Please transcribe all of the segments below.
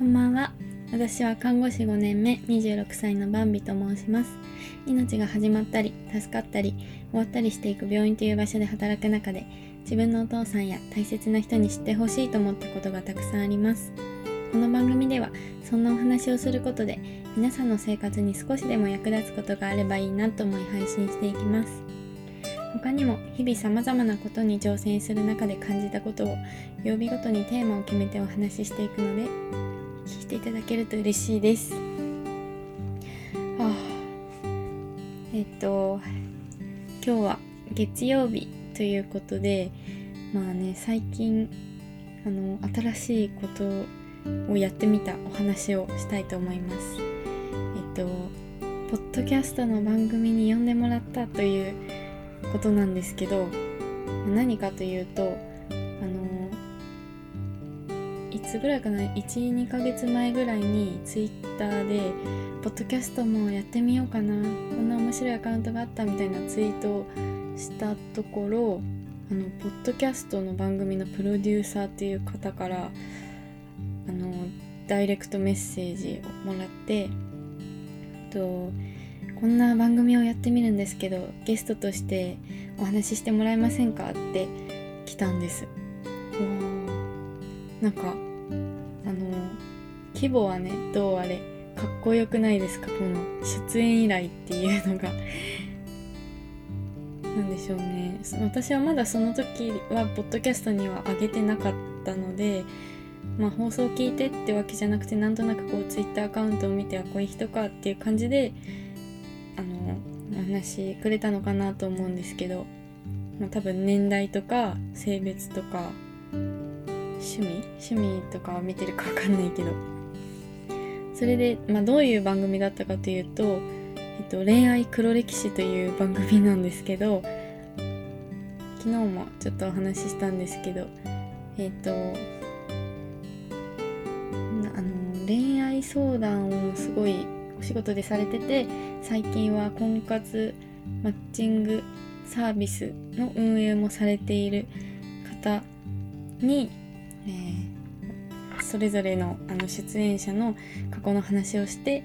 こんばんは。私は看護師5年目26歳のバンビと申します。命が始まったり助かったり終わったりしていく病院という場所で働く中で自分のお父さんや大切な人に知ってほしいと思ったことがたくさんあります。この番組ではそんなお話をすることで皆さんの生活に少しでも役立つことがあればいいなと思い配信していきます。他にも日々様々なことに挑戦する中で感じたことを曜日ごとにテーマを決めてお話ししていくので聞いていただけると嬉しいです。あえっと今日は月曜日ということでまあね最近あの新しいことをやってみたお話をしたいと思います。えっとポッドキャストの番組に呼んでもらったということなんですけど何かというとつぐらいかな？12ヶ月前ぐらいにツイッターで「ポッドキャストもやってみようかな。こんな面白いアカウントがあった」みたいなツイートをしたところあのポッドキャストの番組のプロデューサーっていう方からあのダイレクトメッセージをもらってとこんな番組をやってみるんですけどゲストとしてお話ししてもらえませんか？って来たんです。なんか規模はねどうあれかっこよくないですか？この出演依頼っていうのが。なんでしょうね。私はまだその時はポッドキャストには上げてなかったのでまあ放送聞いてってわけじゃなくてなんとなくこうツイッターアカウントを見てあこういう人かっていう感じであのお話くれたのかなと思うんですけど、まあ、多分年代とか性別とか趣味？趣味とかは見てるかわかんないけど。それで、まあ、どういう番組だったかというと「えっと、恋愛黒歴史」という番組なんですけど昨日もちょっとお話ししたんですけどえっとあの恋愛相談をすごいお仕事でされてて最近は婚活マッチングサービスの運営もされている方に、えーそれぞれのあの出演者の過去の話をして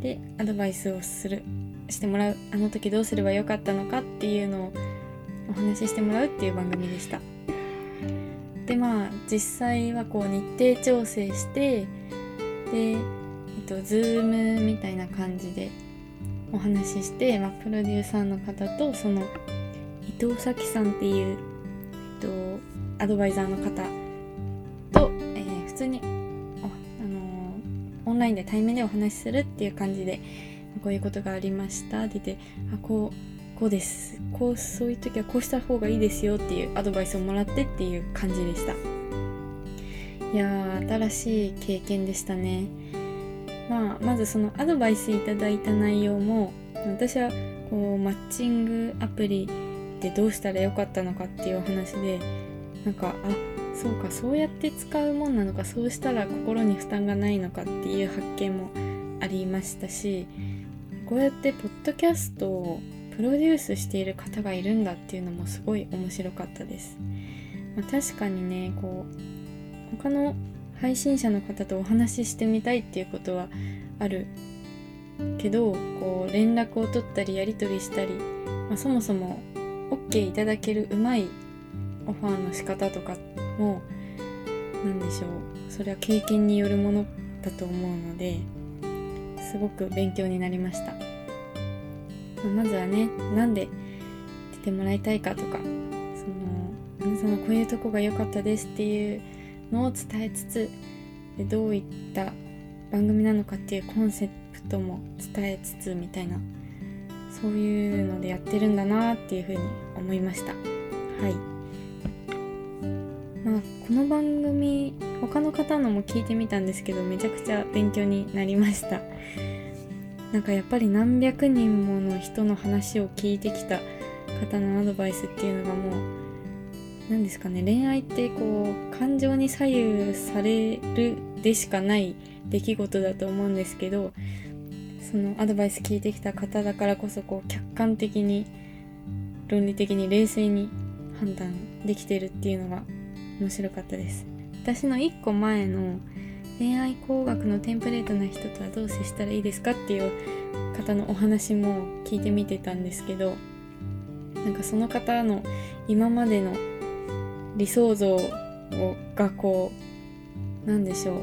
でアドバイスをするしてもらうあの時どうすればよかったのかっていうのをお話ししてもらうっていう番組でした。でまあ実際はこう日程調整してでえっと Zoom みたいな感じでお話しして、まあ、プロデューサーの方とその伊藤咲さんっていう、えっと、アドバイザーの方と普通にあのオンラインで対面でお話しするっていう感じでこういうことがありました。って言ってあこうこうです。こうそういう時はこうした方がいいですよっていうアドバイスをもらってっていう感じでした。いやー新しい経験でしたね。まあまずそのアドバイスいただいた内容も私はこうマッチングアプリでどうしたらよかったのかっていうお話でなんかあそうかそうやって使うもんなのかそうしたら心に負担がないのかっていう発見もありましたしこうやってポッドキャストをプロデュースしている方がいるんだっていうのもすごい面白かったです、まあ、確かにねこう他の配信者の方とお話ししてみたいっていうことはあるけどこう連絡を取ったりやり取りしたり、まあ、そもそも OK いただけるうまいオファーの仕方とかも何でしょうそれは経験によるものだと思うのですごく勉強になりました、ま、まずはねなんで出てもらいたいかとかその皆さんのこういうとこが良かったですっていうのを伝えつつでどういった番組なのかっていうコンセプトも伝えつつみたいなそういうのでやってるんだなっていうふうに思いました。はい、この番組他の方のも聞いてみたんですけどめちゃくちゃ勉強になりました。なんかやっぱり何百人もの人の話を聞いてきた方のアドバイスっていうのがもう何ですかね恋愛ってこう感情に左右されるでしかない出来事だと思うんですけどそのアドバイス聞いてきた方だからこそこう客観的に論理的に冷静に判断できてるっていうのが面白かったです私の1個前の恋愛工学のテンプレートな人とはどう接したらいいですかっていう方のお話も聞いてみてたんですけどなんかその方の今までの理想像がこうなんでしょう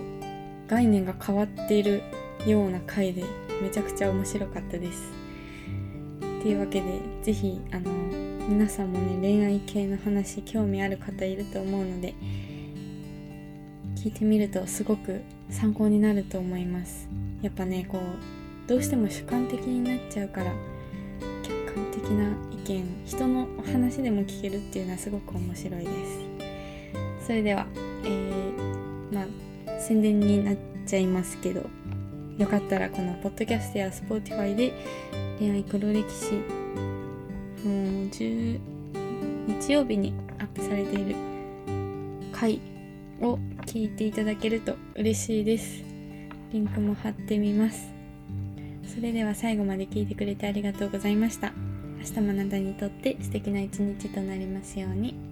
概念が変わっているような回でめちゃくちゃ面白かったです。っていうわけで是非あの皆さんもね恋愛系の話興味ある方いると思うので聞いてみるとすごく参考になると思います。やっぱねこうどうしても主観的になっちゃうから客観的な意見人の話でも聞けるっていうのはすごく面白いです。それではえー、まあ宣伝になっちゃいますけどよかったらこのポッドキャストやスポーティファイで恋愛黒歴史10日曜日にアップされている回を聞いていただけると嬉しいです。リンクも貼ってみます。それでは最後まで聞いてくれてありがとうございました。明日もあなたにとって素敵な一日となりますように。